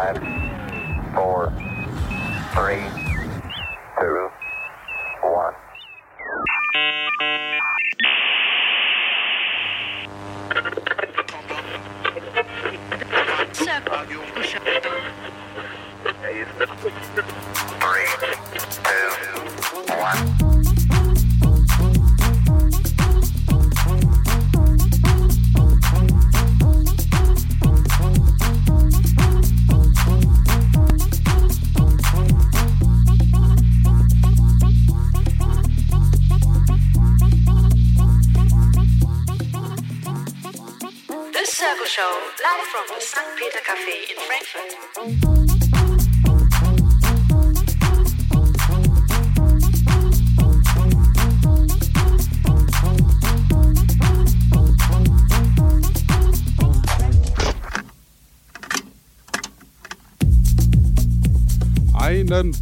Five, four, three,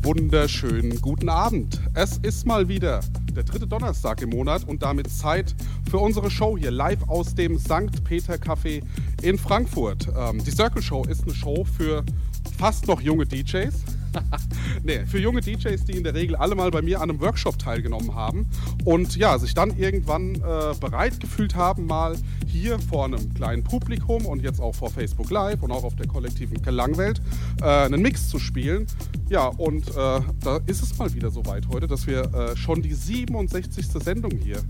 wunderschönen guten Abend. Es ist mal wieder der dritte Donnerstag im Monat und damit Zeit für unsere Show hier live aus dem St. Peter Café in Frankfurt. Ähm, die Circle Show ist eine Show für fast noch junge DJs. nee, für junge DJs, die in der Regel alle mal bei mir an einem Workshop teilgenommen haben und ja, sich dann irgendwann äh, bereit gefühlt haben, mal hier vor einem kleinen Publikum und jetzt auch vor Facebook Live und auch auf der kollektiven Gelangwelt äh, einen Mix zu spielen. Ja, und äh, da ist es mal wieder soweit heute, dass wir äh, schon die 67. Sendung hier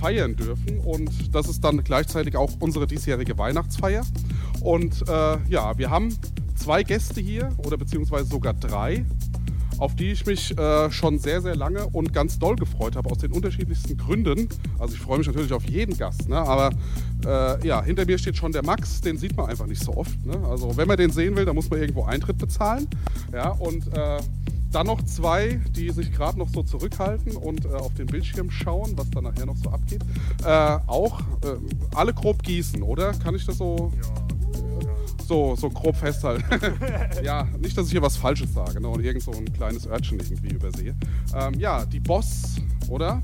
feiern dürfen und das ist dann gleichzeitig auch unsere diesjährige Weihnachtsfeier. Und äh, ja, wir haben zwei Gäste hier oder beziehungsweise sogar drei, auf die ich mich äh, schon sehr, sehr lange und ganz doll gefreut habe, aus den unterschiedlichsten Gründen. Also ich freue mich natürlich auf jeden Gast, ne? aber äh, ja, hinter mir steht schon der Max, den sieht man einfach nicht so oft. Ne? Also wenn man den sehen will, dann muss man irgendwo Eintritt bezahlen. Ja, und äh, dann noch zwei, die sich gerade noch so zurückhalten und äh, auf den Bildschirm schauen, was da nachher noch so abgeht. Äh, auch äh, alle grob gießen, oder? Kann ich das so so, so grob festhalten. ja, nicht, dass ich hier was Falsches sage ne, und irgend so ein kleines Örtchen irgendwie übersehe. Ähm, ja, die Boss, oder?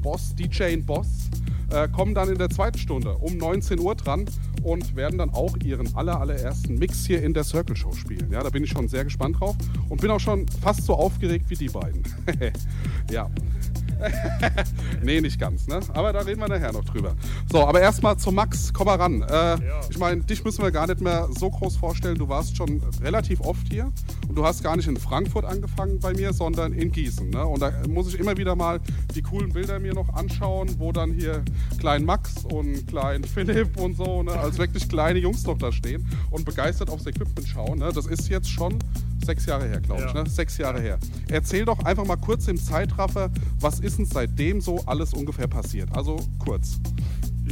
Boss, DJ und Boss, äh, kommen dann in der zweiten Stunde um 19 Uhr dran und werden dann auch ihren aller, allerersten Mix hier in der Circle Show spielen. Ja, da bin ich schon sehr gespannt drauf und bin auch schon fast so aufgeregt wie die beiden. ja. nee, nicht ganz, ne? Aber da reden wir nachher noch drüber. So, aber erstmal zu Max, komm mal ran. Äh, Ich meine, dich müssen wir gar nicht mehr so groß vorstellen. Du warst schon relativ oft hier und du hast gar nicht in Frankfurt angefangen bei mir, sondern in Gießen. Ne? Und da muss ich immer wieder mal die coolen Bilder mir noch anschauen, wo dann hier Klein Max und Klein Philipp und so, ne, als wirklich kleine Jungs noch da stehen und begeistert aufs Equipment schauen. Ne? Das ist jetzt schon sechs Jahre her, glaube ich. Ja. Ne? Sechs Jahre her. Erzähl doch einfach mal kurz im Zeitraffer, was ist denn seitdem so alles ungefähr passiert? Also kurz.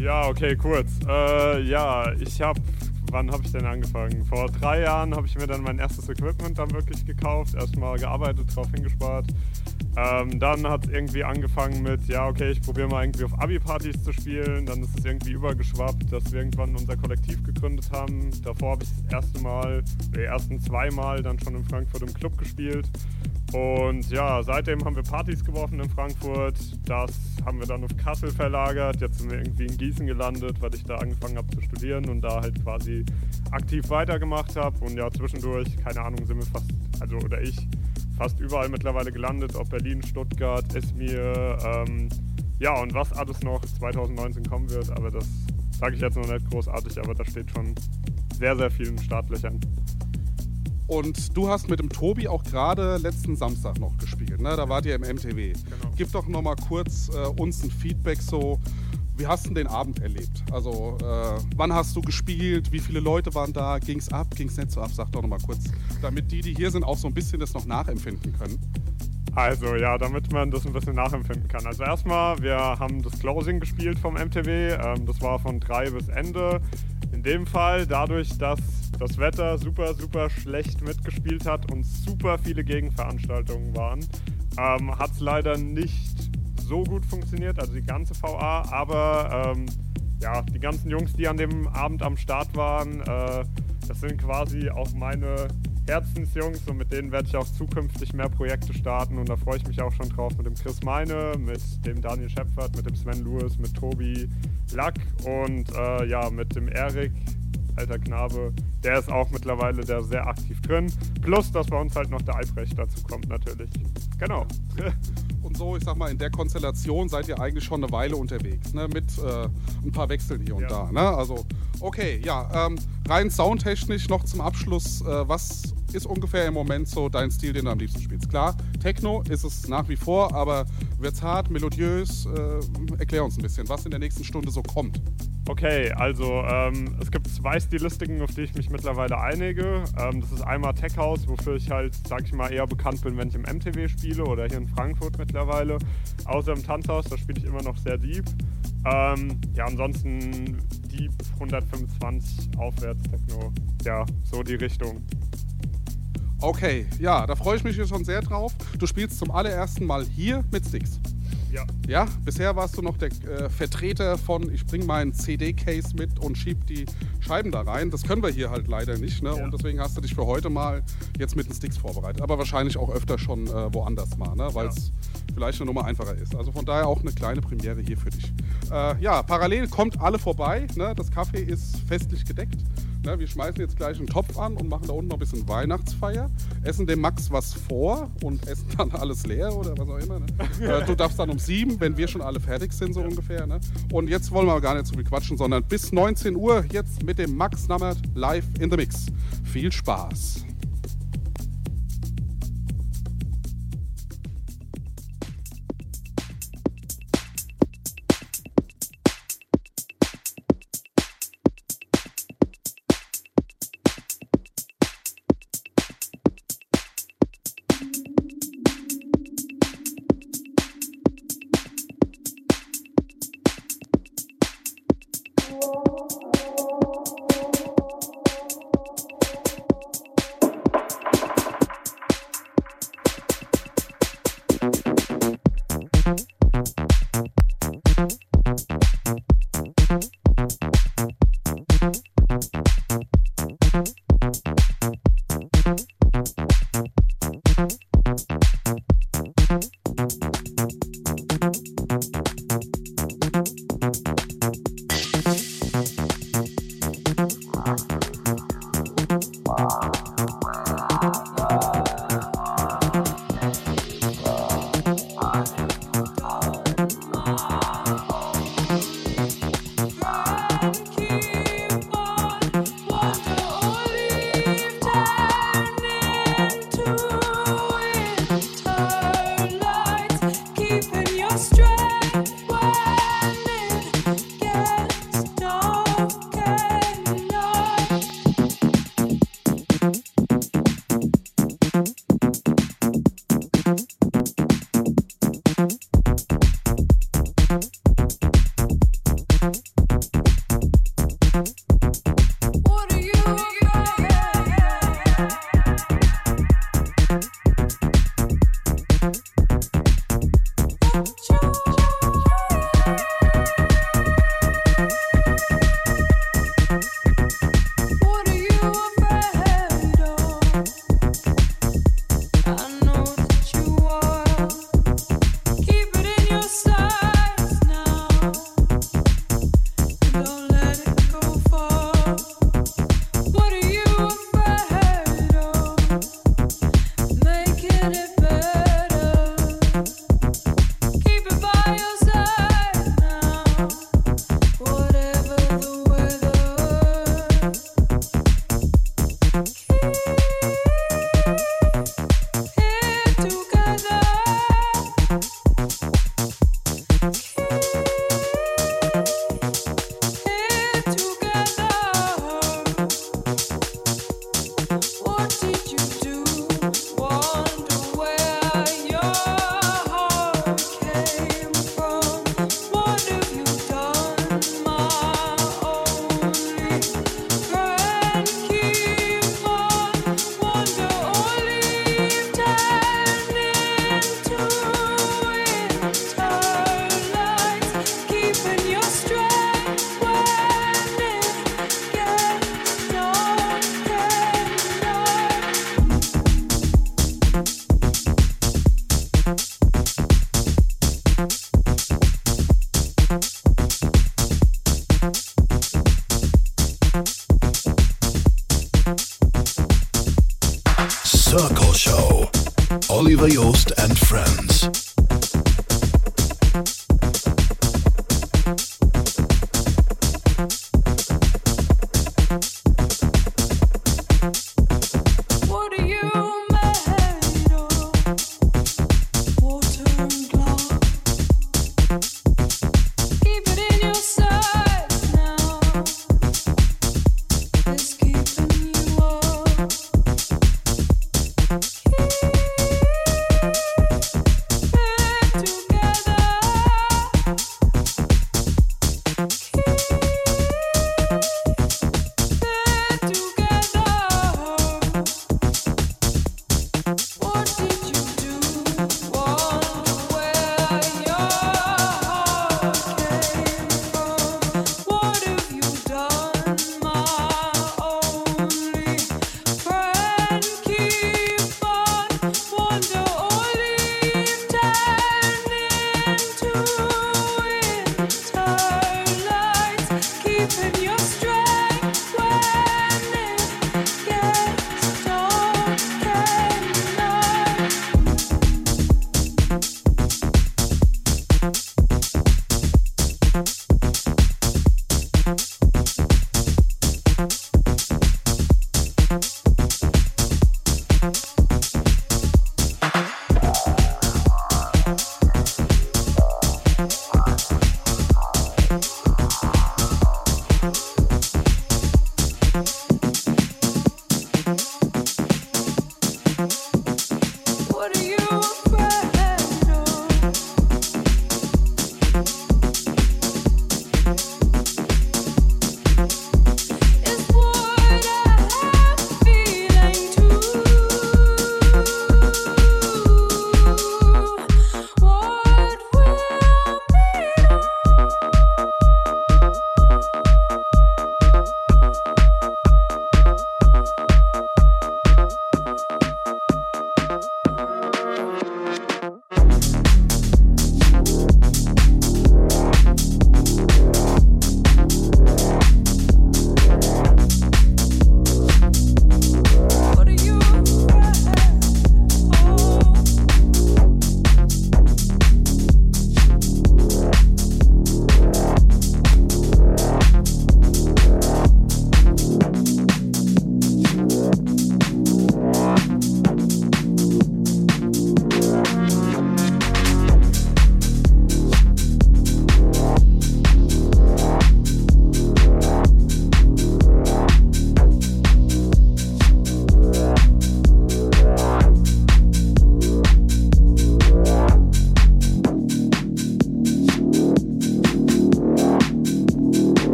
Ja, okay, kurz. Äh, ja, ich habe, wann habe ich denn angefangen? Vor drei Jahren habe ich mir dann mein erstes Equipment dann wirklich gekauft, erstmal gearbeitet, drauf hingespart. Ähm, dann hat es irgendwie angefangen mit, ja, okay, ich probiere mal irgendwie auf Abi-Partys zu spielen. Dann ist es irgendwie übergeschwappt, dass wir irgendwann unser Kollektiv gegründet haben. Davor habe ich das erste Mal, die ersten zweimal dann schon in Frankfurt im Club gespielt. Und ja, seitdem haben wir Partys geworfen in Frankfurt. Das haben wir dann auf Kassel verlagert. Jetzt sind wir irgendwie in Gießen gelandet, weil ich da angefangen habe zu studieren und da halt quasi aktiv weitergemacht habe. Und ja, zwischendurch, keine Ahnung, sind wir fast, also oder ich, fast überall mittlerweile gelandet. Ob Berlin, Stuttgart, Esmir, ähm, ja, und was alles noch 2019 kommen wird. Aber das sage ich jetzt noch nicht großartig, aber da steht schon sehr, sehr viel in den Startlöchern. Und du hast mit dem Tobi auch gerade letzten Samstag noch gespielt. Ne? Da wart ihr im MTW. Genau. Gib doch noch mal kurz äh, uns ein Feedback so. Wie hast du den Abend erlebt? Also, äh, wann hast du gespielt? Wie viele Leute waren da? Ging es ab? Ging es nicht so ab? Sag doch noch mal kurz, damit die, die hier sind, auch so ein bisschen das noch nachempfinden können. Also ja, damit man das ein bisschen nachempfinden kann. Also erstmal, wir haben das Closing gespielt vom MTW. Ähm, das war von drei bis Ende. In dem Fall, dadurch, dass das Wetter super, super schlecht mitgespielt hat und super viele Gegenveranstaltungen waren, ähm, hat es leider nicht so gut funktioniert, also die ganze VA, aber ähm, ja, die ganzen Jungs, die an dem Abend am Start waren, äh, das sind quasi auch meine Herzensjungs und mit denen werde ich auch zukünftig mehr Projekte starten und da freue ich mich auch schon drauf mit dem Chris Meine, mit dem Daniel Schepfert, mit dem Sven Lewis, mit Tobi Lack und äh, ja, mit dem Erik alter Knabe, der ist auch mittlerweile da sehr aktiv drin. Plus, dass bei uns halt noch der Albrecht dazu kommt natürlich. Genau. Und so, ich sag mal, in der Konstellation seid ihr eigentlich schon eine Weile unterwegs, ne? mit äh, ein paar Wechseln hier und Ja. da. Ne? Also, okay, ja, ähm, rein soundtechnisch noch zum Abschluss, äh, was ist ungefähr im Moment so dein Stil, den du am liebsten spielst? Klar, Techno ist es nach wie vor, aber wird's hart, melodiös? Äh, erklär uns ein bisschen, was in der nächsten Stunde so kommt. Okay, also ähm, es gibt zwei Stilistiken, auf die ich mich mittlerweile einige. Ähm, das ist einmal Tech House, wofür ich halt, sag ich mal, eher bekannt bin, wenn ich im MTW spiele oder hier in Frankfurt mittlerweile. Außer im Tanzhaus, da spiele ich immer noch sehr deep. Ähm, ja, ansonsten Deep 125 aufwärts Techno. Ja, so die Richtung. Okay, ja, da freue ich mich hier schon sehr drauf. Du spielst zum allerersten Mal hier mit Sticks. Ja. Ja, bisher warst du noch der äh, Vertreter von, ich bring meinen CD-Case mit und schieb die Scheiben da rein. Das können wir hier halt leider nicht, ne? Ja. Und deswegen hast du dich für heute mal jetzt mit den Sticks vorbereitet. Aber wahrscheinlich auch öfter schon äh, woanders mal, ne? Weil es vielleicht eine Nummer einfacher ist. Also von daher auch eine kleine Premiere hier für dich. Äh, ja, parallel kommt alle vorbei. Ne? Das Kaffee ist festlich gedeckt. Ne, wir schmeißen jetzt gleich einen Topf an und machen da unten noch ein bisschen Weihnachtsfeier. Essen dem Max was vor und essen dann alles leer oder was auch immer. Ne? äh, du darfst dann um sieben, wenn wir schon alle fertig sind, so ungefähr. Ne? Und jetzt wollen wir gar nicht so viel quatschen, sondern bis 19 Uhr jetzt mit dem Max Nammert live in the Mix. Viel Spaß.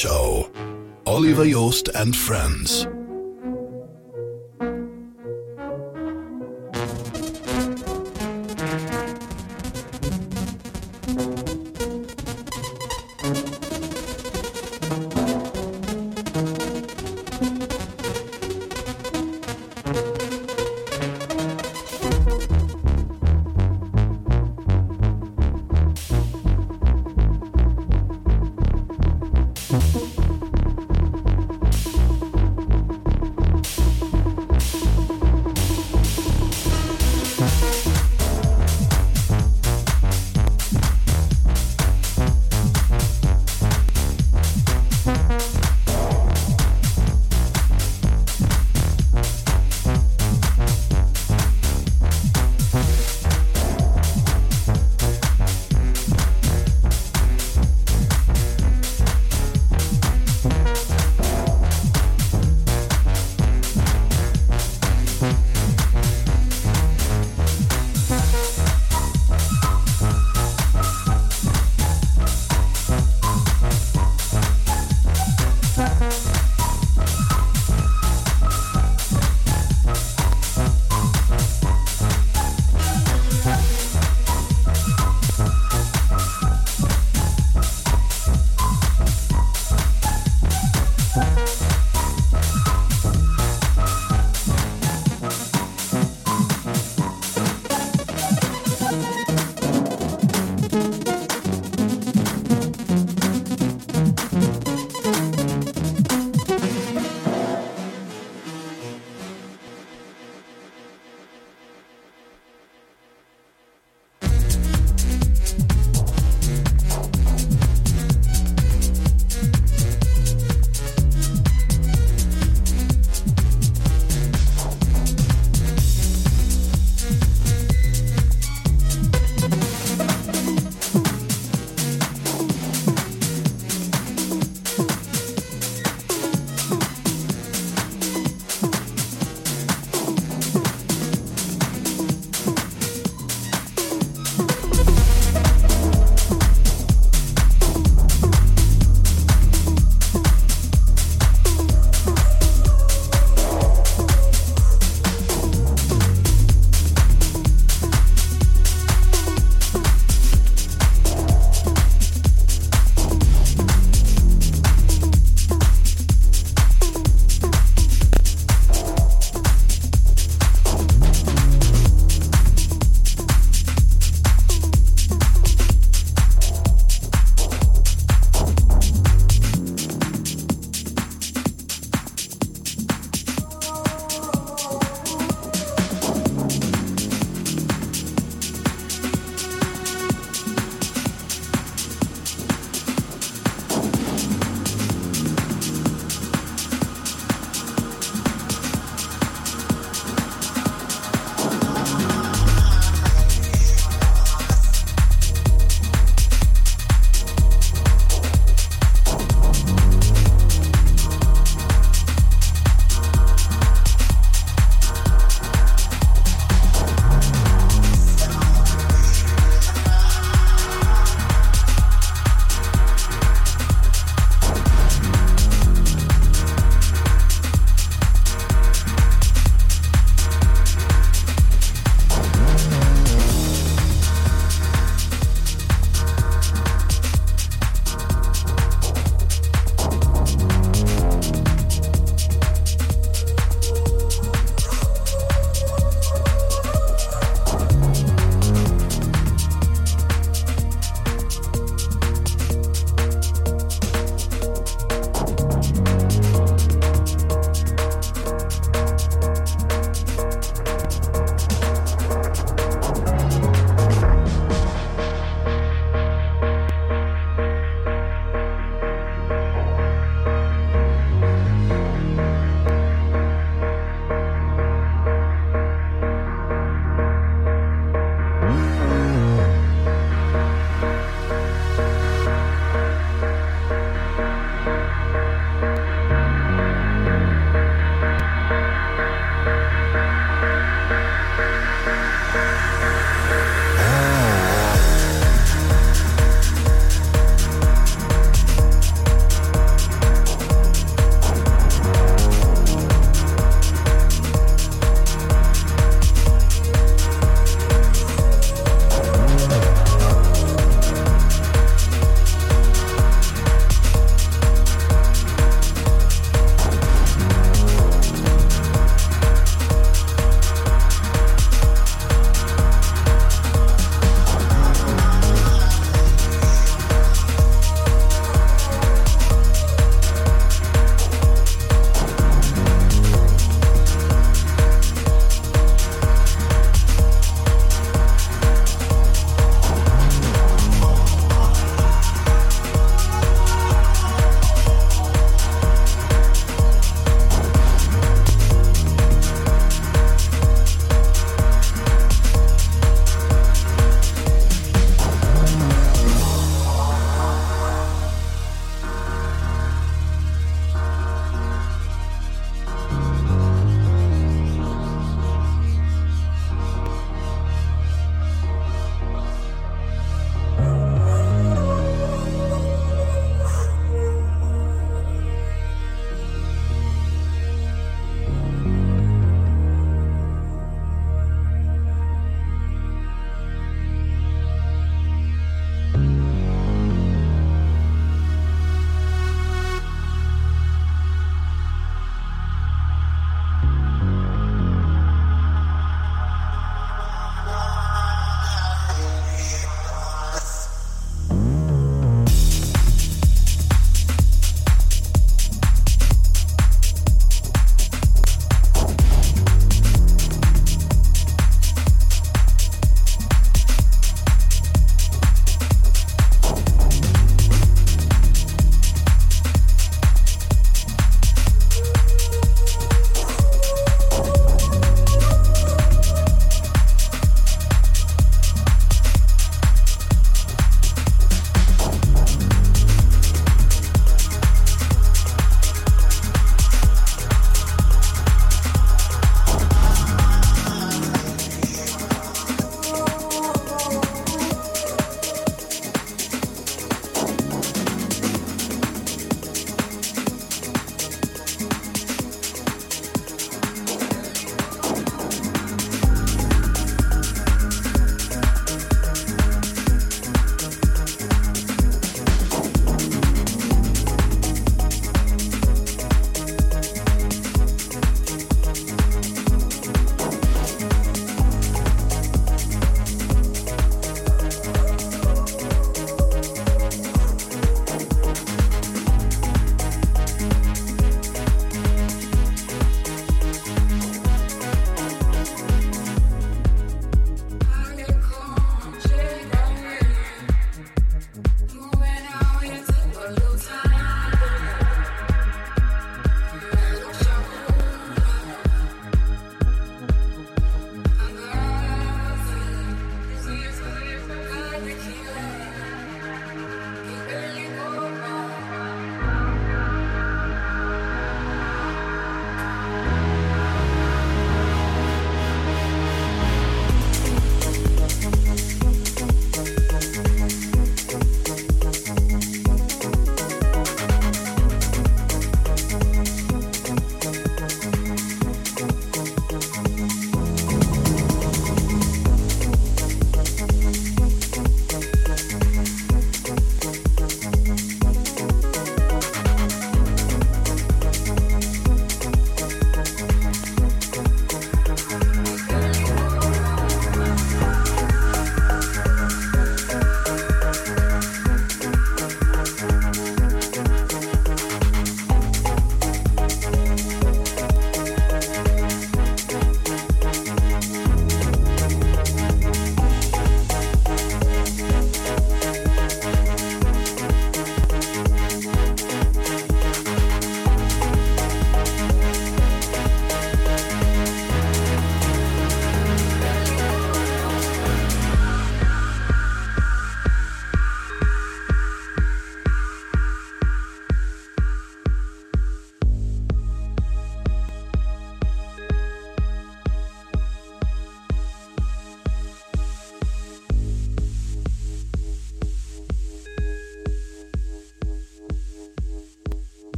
Show. Oliver Joost and friends.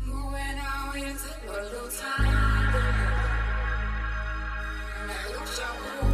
Moving out into the time. Now look,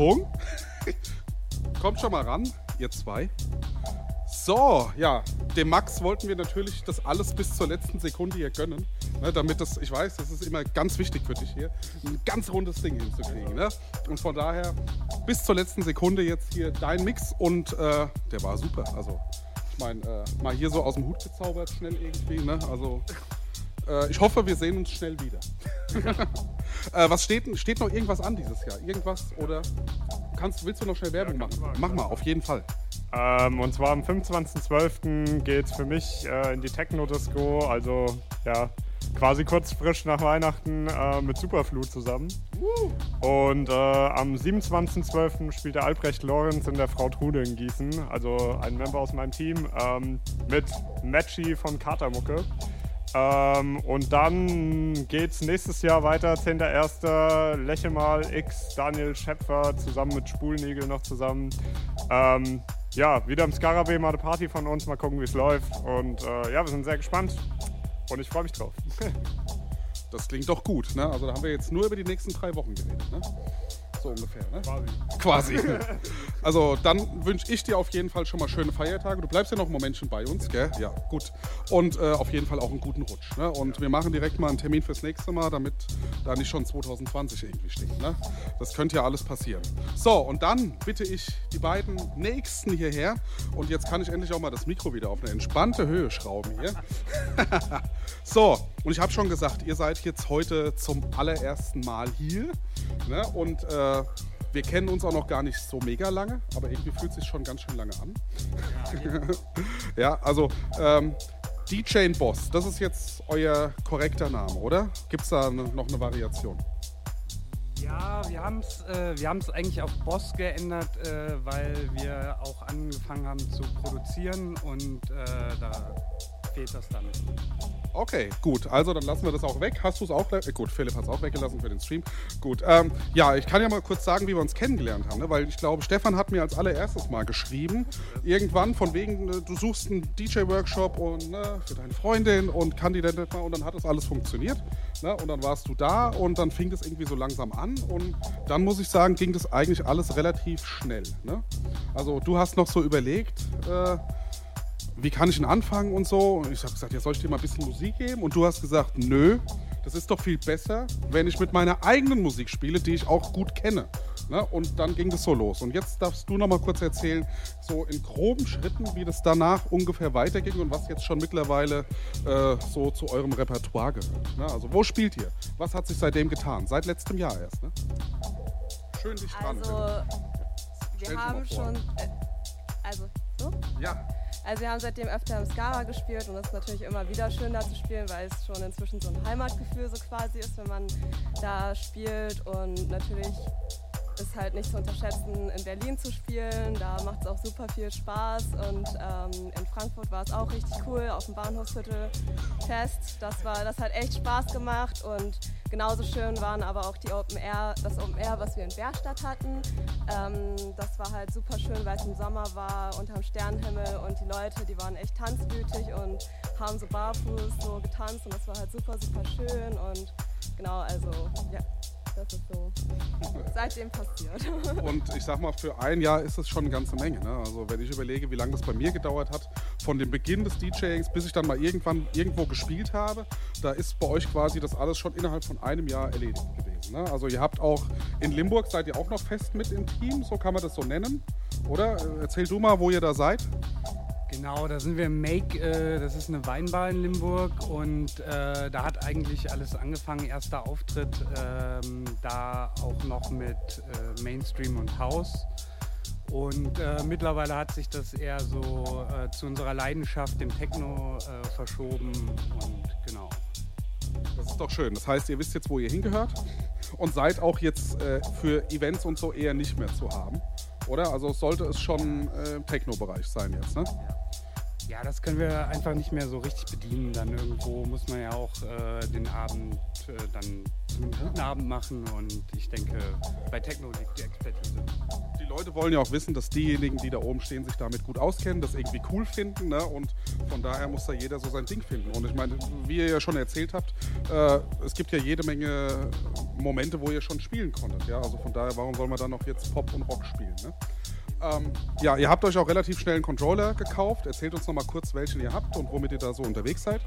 Achtung. Kommt schon mal ran, ihr zwei. So, ja, dem Max wollten wir natürlich das alles bis zur letzten Sekunde hier gönnen. Ne, damit das, ich weiß, das ist immer ganz wichtig für dich hier, ein ganz rundes Ding hinzukriegen. Ne? Und von daher bis zur letzten Sekunde jetzt hier dein Mix und äh, der war super. Also, ich meine, äh, mal hier so aus dem Hut gezaubert, schnell irgendwie. Ne? Also, äh, ich hoffe, wir sehen uns schnell wieder. äh, was steht, steht noch irgendwas an dieses Jahr? Irgendwas oder kannst, willst du noch schnell Werbung Ja, machen? ich Mach mal, auf jeden Fall. Ähm, und zwar am 25.12. geht es für mich äh, in die Techno-Disco, also ja, quasi kurz frisch nach Weihnachten äh, mit Superflut zusammen. Und äh, am 27.12. spielt der Albrecht Lorenz in der Frau Trude in Gießen, also ein Member aus meinem Team, ähm, mit Matchy von Katermucke. Ähm, und dann geht's nächstes Jahr weiter, 10.01. Lechemal X, Daniel Schäpfer zusammen mit Spulnigel noch zusammen. Ähm, ja, wieder im Scarabee mal eine Party von uns, mal gucken, wie es läuft. Und äh, ja, wir sind sehr gespannt und ich freue mich drauf. Das klingt doch gut, ne? Also da haben wir jetzt nur über die nächsten drei Wochen geredet, ne? So ungefähr, ne? Quasi. Quasi. Also dann wünsche ich dir auf jeden Fall schon mal schöne Feiertage. Du bleibst ja noch ein Momentchen bei uns, gell? Ja, gut. Und äh, auf jeden Fall auch einen guten Rutsch. Ne? Und wir machen direkt mal einen Termin fürs nächste Mal, damit da nicht schon 2020 irgendwie steht. Ne? Das könnte ja alles passieren. So, und dann bitte ich die beiden Nächsten hierher. Und jetzt kann ich endlich auch mal das Mikro wieder auf eine entspannte Höhe schrauben hier. so, und ich habe schon gesagt, ihr seid jetzt heute zum allerersten Mal hier. Ne? Und äh, wir kennen uns auch noch gar nicht so mega lange, aber irgendwie fühlt es sich schon ganz schön lange an. Ja, also ähm, DJ Boss, das ist jetzt euer korrekter Name, oder? Gibt es da noch eine Variation? Ja, wir haben es äh, eigentlich auf Boss geändert, äh, weil wir auch angefangen haben zu produzieren und äh, da das dann. Okay, gut. Also dann lassen wir das auch weg. Hast du es auch? Äh, gut, Philipp hat es auch weggelassen für den Stream. Gut. Ähm, ja, ich kann ja mal kurz sagen, wie wir uns kennengelernt haben, ne? weil ich glaube, Stefan hat mir als allererstes mal geschrieben. Irgendwann von wegen, äh, du suchst einen DJ-Workshop und ne, für deine Freundin und kann die denn nicht mal und dann hat das alles funktioniert. Ne? Und dann warst du da und dann fing das irgendwie so langsam an und dann muss ich sagen, ging das eigentlich alles relativ schnell. Ne? Also du hast noch so überlegt, äh, wie kann ich denn anfangen und so. Und ich habe gesagt, ja, soll ich dir mal ein bisschen Musik geben? Und du hast gesagt, nö, das ist doch viel besser, wenn ich mit meiner eigenen Musik spiele, die ich auch gut kenne. Ne? Und dann ging das so los. Und jetzt darfst du noch mal kurz erzählen, so in groben Schritten, wie das danach ungefähr weiterging und was jetzt schon mittlerweile äh, so zu eurem Repertoire gehört. Ne? Also wo spielt ihr? Was hat sich seitdem getan? Seit letztem Jahr erst, ne? Schön dich dran. Also, wir haben schon. Äh, also, so? Ja, Also, wir haben seitdem öfter im Skara gespielt und es ist natürlich immer wieder schön da zu spielen, weil es schon inzwischen so ein Heimatgefühl so quasi ist, wenn man da spielt. Und natürlich ist halt nicht zu unterschätzen, in Berlin zu spielen. Da macht es auch super viel Spaß. Und ähm, in Frankfurt war es auch richtig cool, auf dem Bahnhofsviertel Fest. Das, war, das hat echt Spaß gemacht. Und genauso schön waren aber auch die Open Air, das Open Air, was wir in Berstadt hatten. Ähm, das war halt super schön, weil es im Sommer war, unterm Sternenhimmel. Und die Leute, die waren echt tanzwütig und haben so barfuß so getanzt. Und das war halt super, super schön. Und genau, also ja, das ist so seitdem passiert. Und ich sag mal, für ein Jahr ist es schon eine ganze Menge. Ne? Also wenn ich überlege, wie lange das bei mir gedauert hat, von dem Beginn des DJings bis ich dann mal irgendwann irgendwo gespielt habe, da ist bei euch quasi das alles schon innerhalb von einem Jahr erledigt gewesen. Ne? Also ihr habt auch in Limburg seid ihr auch noch fest mit im Team, so kann man das so nennen, oder? Äh, Erzähl du mal, wo ihr da seid. Genau, da sind wir im Make, äh, das ist eine Weinbar in Limburg und äh, da hat eigentlich alles angefangen. Erster Auftritt, ähm, da auch noch mit äh, Mainstream und House. Und mittlerweile hat sich das eher so zu unserer Leidenschaft, dem Techno, verschoben und genau. Das ist doch schön. Das heißt, ihr wisst jetzt, wo ihr hingehört und seid auch jetzt für Events und so eher nicht mehr zu haben, oder? Also sollte es schon äh, im Techno-Bereich sein jetzt, ne? Ja, das können wir einfach nicht mehr so richtig bedienen. Dann irgendwo muss man ja auch äh, den Abend äh, dann zum guten Abend machen und ich denke, bei Techno liegt die Expertise. Die Leute wollen ja auch wissen, dass diejenigen, die da oben stehen, sich damit gut auskennen, das irgendwie cool finden. Ne? Und von daher muss da jeder so sein Ding finden. Und ich meine, wie ihr ja schon erzählt habt, äh, es gibt ja jede Menge Momente, wo ihr schon spielen konntet. Ja? Also von daher, warum soll man dann noch jetzt Pop und Rock spielen? Ne? Ähm, ja, ihr habt euch auch relativ schnell einen Controller gekauft. Erzählt uns noch mal kurz, welchen ihr habt und womit ihr da so unterwegs seid.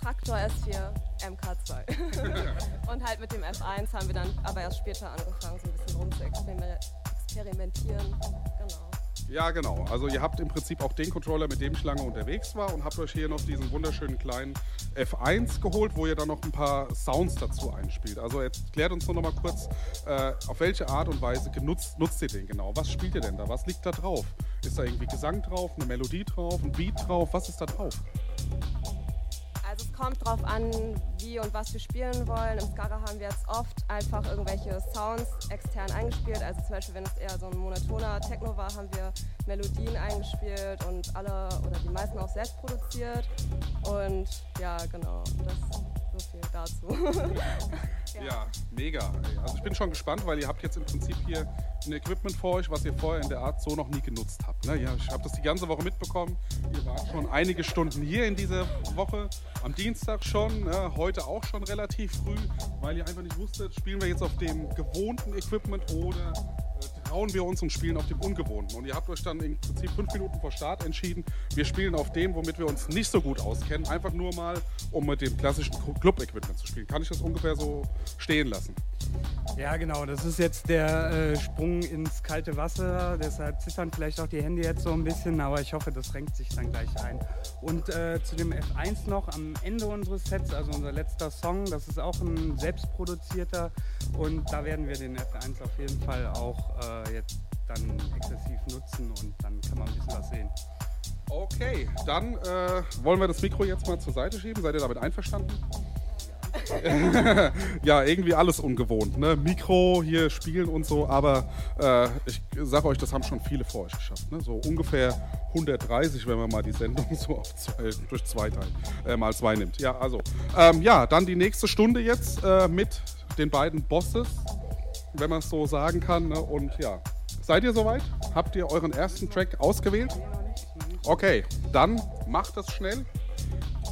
Traktor S4 MK2. und halt mit dem F1 haben wir dann aber erst später angefangen, so ein bisschen rum zu experime- experimentieren. Genau. Ja, genau. Also ihr habt im Prinzip auch den Controller, mit dem ich lange unterwegs war und habt euch hier noch diesen wunderschönen kleinen F1 geholt, wo ihr dann noch ein paar Sounds dazu einspielt. Also erklärt uns doch noch mal kurz, äh, auf welche Art und Weise genutzt, nutzt ihr den genau? Was spielt ihr denn da? Was liegt da drauf? Ist da irgendwie Gesang drauf, eine Melodie drauf, ein Beat drauf? Was ist da drauf? Also es kommt drauf an, wie und was wir spielen wollen. Im Skara haben wir jetzt oft einfach irgendwelche Sounds extern eingespielt. Also zum Beispiel, wenn es eher so ein monotoner Techno war, haben wir Melodien eingespielt und alle oder die meisten auch selbst produziert. Und ja, genau, das So viel dazu. Ja, mega. Ey. Also ich bin schon gespannt, weil ihr habt jetzt im Prinzip hier ein Equipment vor euch, was ihr vorher in der Art so noch nie genutzt habt. Ne? Ja, ich habe das die ganze Woche mitbekommen. Ihr wart schon einige Stunden hier in dieser Woche. Am Dienstag schon, ne? heute auch schon relativ früh, weil ihr einfach nicht wusstet, spielen wir jetzt auf dem gewohnten Equipment oder äh, trauen wir uns und spielen auf dem ungewohnten. Und ihr habt euch dann im Prinzip fünf Minuten vor Start entschieden, wir spielen auf dem, womit wir uns nicht so gut auskennen. Einfach nur mal, um mit dem klassischen Club-Equipment zu spielen. Kann ich das ungefähr so stehen lassen? Ja, genau. Das ist jetzt der äh, Sprung ins kalte Wasser. Deshalb zittern vielleicht auch die Hände jetzt so ein bisschen, aber ich hoffe, das renkt sich dann gleich ein. Und äh, zu dem F1 noch am Ende unseres Sets, also unser letzter Song, das ist auch ein selbstproduzierter und da werden wir den F1 auf jeden Fall auch äh, jetzt dann exzessiv nutzen und dann kann man ein bisschen was sehen. Okay, dann äh, wollen wir das Mikro jetzt mal zur Seite schieben. Seid ihr damit einverstanden? ja, irgendwie alles ungewohnt. Ne? Mikro hier spielen und so, aber äh, ich sage euch, das haben schon viele vor euch geschafft. Ne? So ungefähr 130, wenn man mal die Sendung so zwei, durch zwei teilt, äh, mal zwei nimmt. Ja, also, ähm, ja, dann die nächste Stunde jetzt äh, mit den beiden Bosses, wenn man es so sagen kann. Ne? Und ja, seid ihr soweit? Habt ihr euren ersten Track ausgewählt? Okay, dann macht das schnell.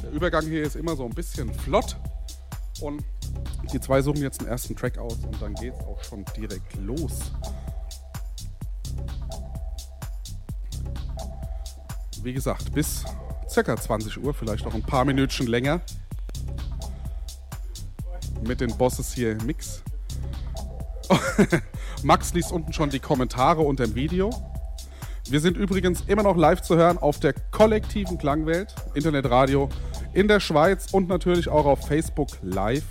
Der Übergang hier ist immer so ein bisschen flott. Und die zwei suchen jetzt den ersten Track aus und dann geht's auch schon direkt los. Wie gesagt, bis circa 20 Uhr, vielleicht noch ein paar Minütchen länger. Mit den Bosses hier im Mix. Max liest unten schon die Kommentare unter dem Video. Wir sind übrigens immer noch live zu hören auf der kollektiven Klangwelt, Internetradio in der Schweiz und natürlich auch auf Facebook Live,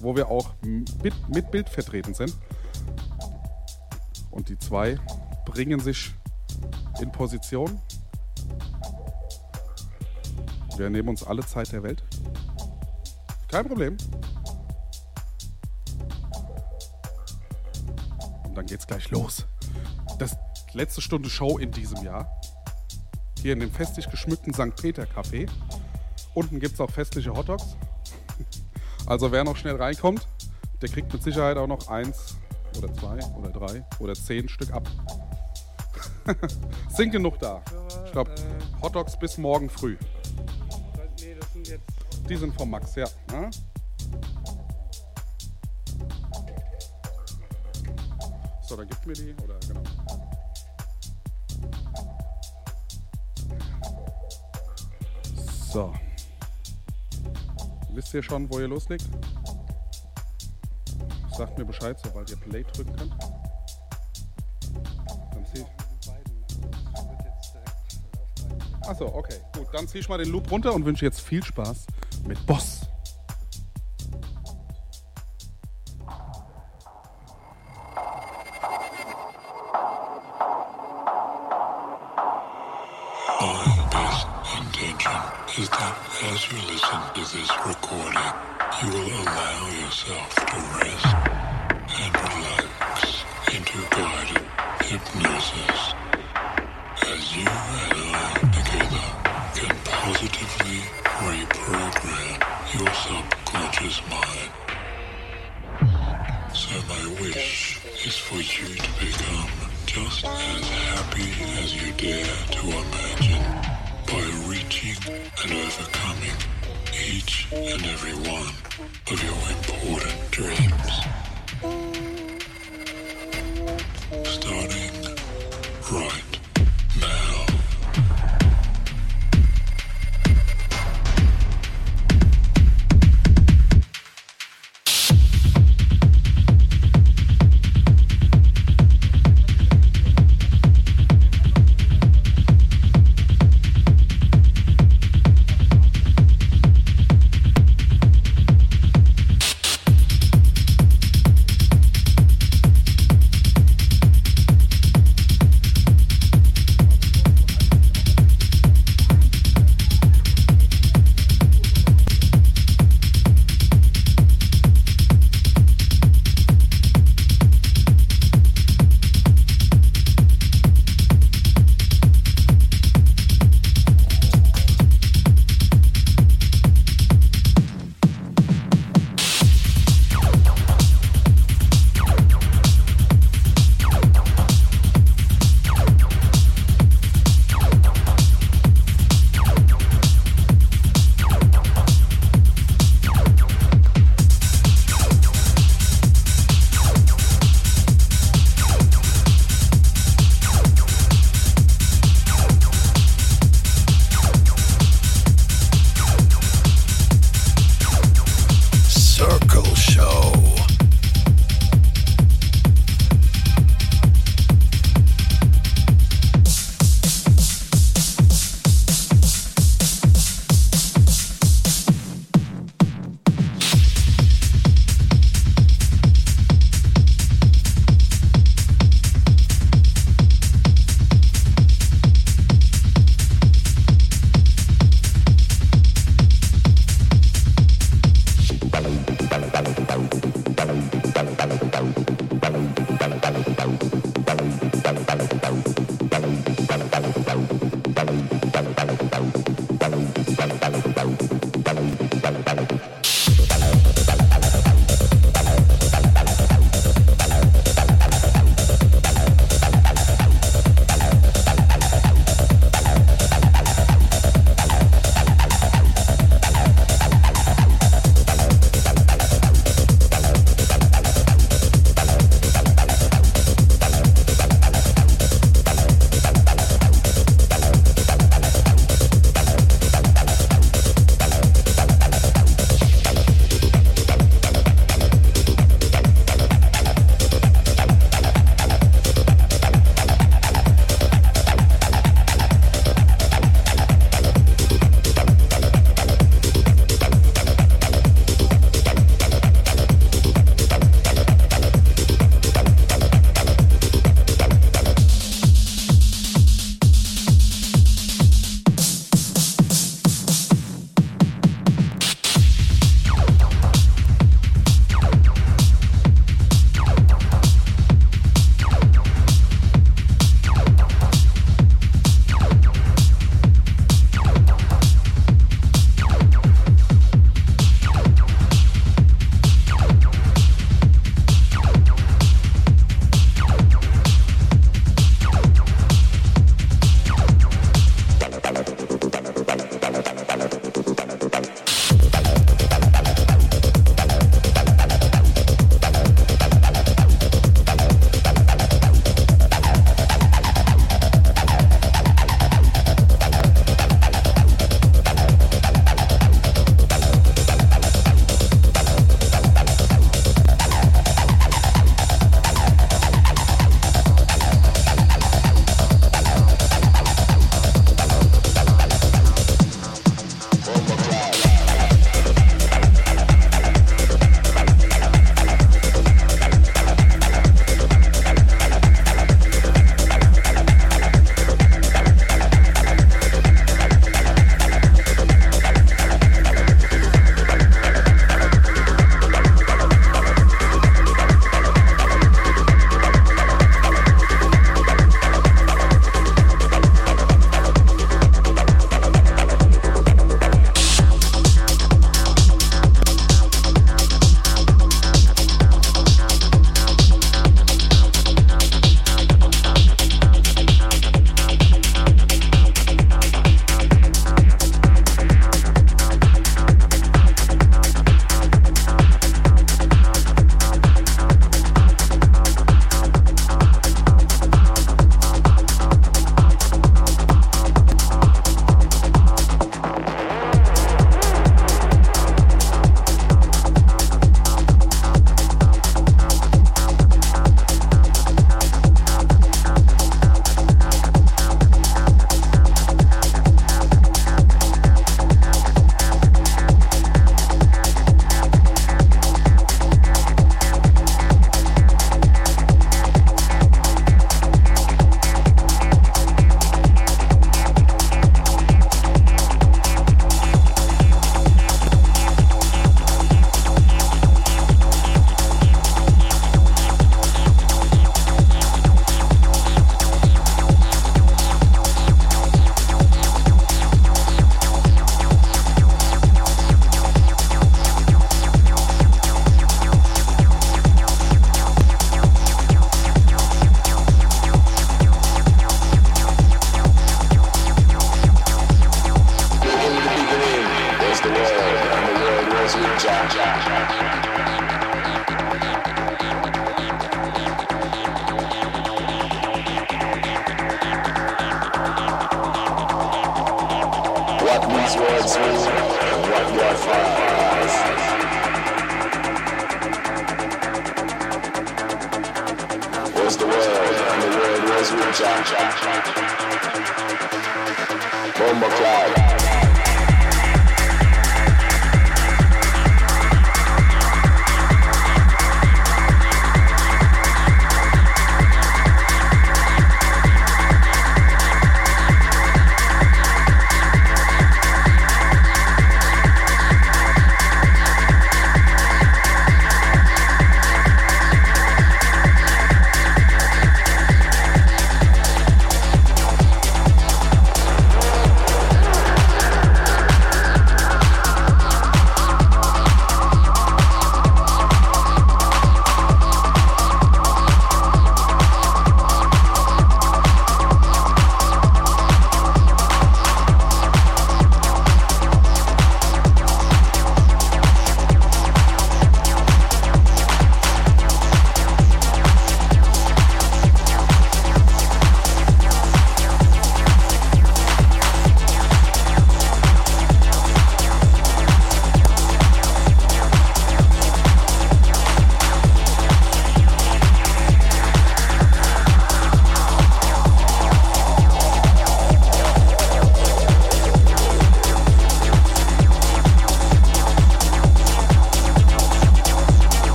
wo wir auch mit, mit Bild vertreten sind. Und die zwei bringen sich in Position. Wir nehmen uns alle Zeit der Welt. Kein Problem. Und dann geht's gleich los. Das letzte Stunde Show in diesem Jahr. Hier in dem festlich geschmückten St. Peter Café. Unten gibt es auch festliche Hotdogs. Also wer noch schnell reinkommt, der kriegt mit Sicherheit auch noch eins oder zwei oder drei oder zehn Stück ab. Sind genug da. Ich glaube, Hotdogs bis morgen früh. Die sind vom Max, ja. Ja. So, dann gib mir die. Oder genau. So. Wisst ihr schon, wo ihr loslegt? Sagt mir Bescheid, sobald ihr Play drücken könnt. Dann zieh Achso, okay. Gut, dann zieh ich mal den Loop runter und wünsche jetzt viel Spaß mit Boss.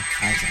开讲。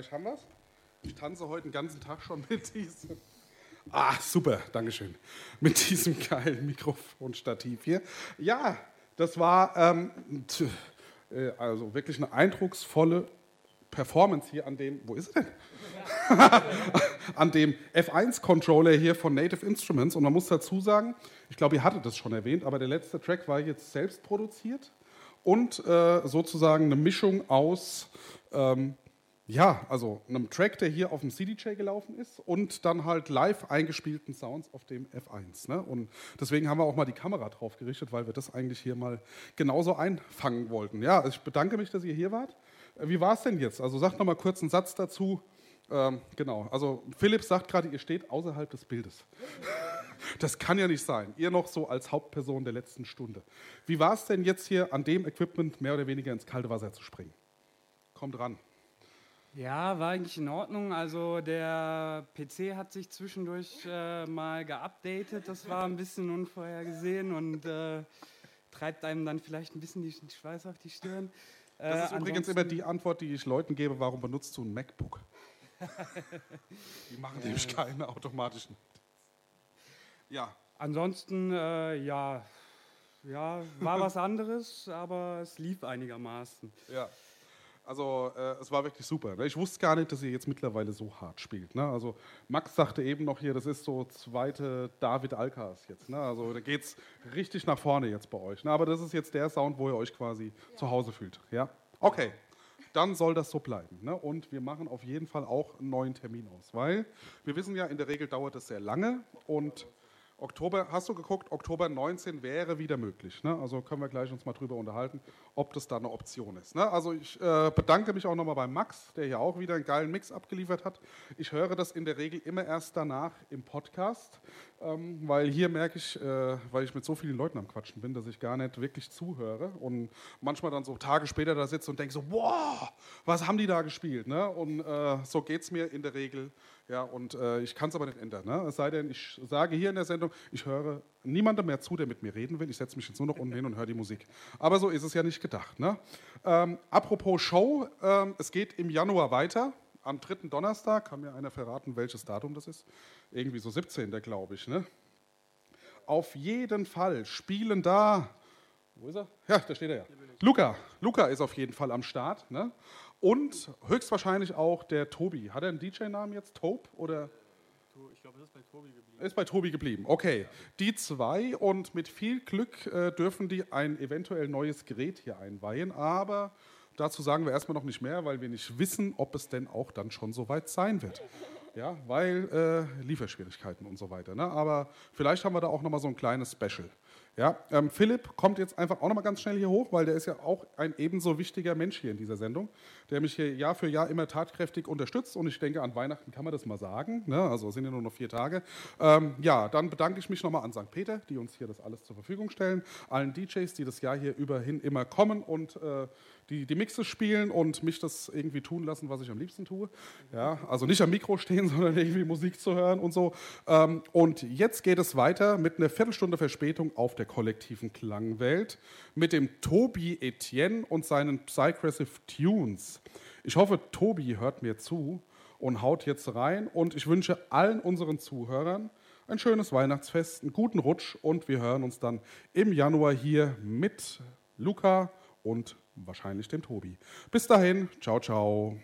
Gleich haben wir's. Ich tanze heute den ganzen Tag schon mit diesem. Ah, super, Dankeschön. Mit diesem geilen Mikrofonstativ hier. Ja, das war ähm, t- äh, also wirklich eine eindrucksvolle Performance hier an dem. Wo ist er denn? an dem F1-Controller hier von Native Instruments. Und man muss dazu sagen, ich glaube, ihr hattet das schon erwähnt, aber der letzte Track war jetzt selbst produziert und äh, sozusagen eine Mischung aus, ähm, ja, also einem Track, der hier auf dem CDJ gelaufen ist und dann halt live eingespielten Sounds auf dem F1. Ne? Und deswegen haben wir auch mal die Kamera drauf gerichtet, weil wir das eigentlich hier mal genauso einfangen wollten. Ja, ich bedanke mich, dass ihr hier wart. Äh, Wie war es denn jetzt? Also sagt noch mal kurz einen Satz dazu. Ähm, genau, also Philipp sagt gerade, ihr steht außerhalb des Bildes. Das kann ja nicht sein. Ihr noch so als Hauptperson der letzten Stunde. Wie war es denn jetzt hier an dem Equipment mehr oder weniger ins kalte Wasser zu springen? Kommt ran. Ja, war eigentlich in Ordnung. Also der PC hat sich zwischendurch äh, mal geupdatet. Das war ein bisschen unvorhergesehen und äh, treibt einem dann vielleicht ein bisschen die Sch- Schweiß auf die Stirn. Das Äh, ist übrigens immer die Antwort, die ich Leuten gebe, warum benutzt du ein MacBook? Die machen nämlich keine automatischen. Ja, Ansonsten, äh, ja, ja, war was anderes, aber es lief einigermaßen. ja. Also äh, es war wirklich super. Ne? Ich wusste gar nicht, dass ihr jetzt mittlerweile so hart spielt. Ne? Also Max sagte eben noch hier, das ist so zweite David Alkas jetzt. Ne? Also da geht es richtig nach vorne jetzt bei euch. Ne? Aber das ist jetzt der Sound, wo ihr euch quasi zu Hause fühlt. Ja? Okay, dann soll das so bleiben. Ne? Und wir machen auf jeden Fall auch einen neuen Termin aus, weil wir wissen ja, in der Regel dauert es sehr lange und Oktober, hast du geguckt, Oktober 19 wäre wieder möglich. Ne? Also können wir gleich uns mal drüber unterhalten, ob das da eine Option ist. Ne? Also ich äh, bedanke mich auch nochmal bei Max, der hier auch wieder einen geilen Mix abgeliefert hat. Ich höre das in der Regel immer erst danach im Podcast, ähm, weil hier merke ich, äh, weil ich mit so vielen Leuten am Quatschen bin, dass ich gar nicht wirklich zuhöre und manchmal dann so Tage später da sitze und denke so, wow, was haben die da gespielt? Ne? Und äh, so geht es mir in der Regel. Ja, und äh, ich kann es aber nicht ändern. Ne? Es sei denn, ich sage hier in der Sendung, ich höre niemandem mehr zu, der mit mir reden will. Ich setze mich jetzt nur noch unten hin und höre die Musik. Aber so ist es ja nicht gedacht. Ne? Ähm, apropos Show, ähm, es geht im Januar weiter. Am dritten Donnerstag, kann mir einer verraten, welches Datum das ist? Irgendwie so 17. glaube ich. Ne? Auf jeden Fall spielen da. Wo ist er? Ja, da steht er ja. Luca. Luca ist auf jeden Fall am Start. Ne? Und höchstwahrscheinlich auch der Tobi. Hat er einen DJ-Namen jetzt? Tope oder? Ich glaube, das ist bei Tobi geblieben. Ist bei Tobi geblieben. Okay. Die zwei und mit viel Glück äh, dürfen die ein eventuell neues Gerät hier einweihen. Aber dazu sagen wir erstmal noch nicht mehr, weil wir nicht wissen, ob es denn auch dann schon soweit sein wird. Ja, weil äh, Lieferschwierigkeiten und so weiter. Ne? Aber vielleicht haben wir da auch nochmal so ein kleines Special. Ja, ähm, Philipp kommt jetzt einfach auch nochmal ganz schnell hier hoch, weil der ist ja auch ein ebenso wichtiger Mensch hier in dieser Sendung, der mich hier Jahr für Jahr immer tatkräftig unterstützt. Und ich denke, an Weihnachten kann man das mal sagen. Ne? Also sind ja nur noch vier Tage. Ähm, ja, dann bedanke ich mich nochmal an St. Peter, die uns hier das alles zur Verfügung stellen. Allen DJs, die das Jahr hier überhin immer kommen und äh, die, die Mixe spielen und mich das irgendwie tun lassen, was ich am liebsten tue. Ja, also nicht am Mikro stehen, sondern irgendwie Musik zu hören und so. Ähm, und jetzt geht es weiter mit einer Viertelstunde Verspätung auf der kollektiven Klangwelt mit dem Tobi Etienne und seinen Psygressive Tunes. Ich hoffe, Tobi hört mir zu und haut jetzt rein und ich wünsche allen unseren Zuhörern ein schönes Weihnachtsfest, einen guten Rutsch und wir hören uns dann im Januar hier mit Luca und wahrscheinlich dem Tobi. Bis dahin, ciao, ciao.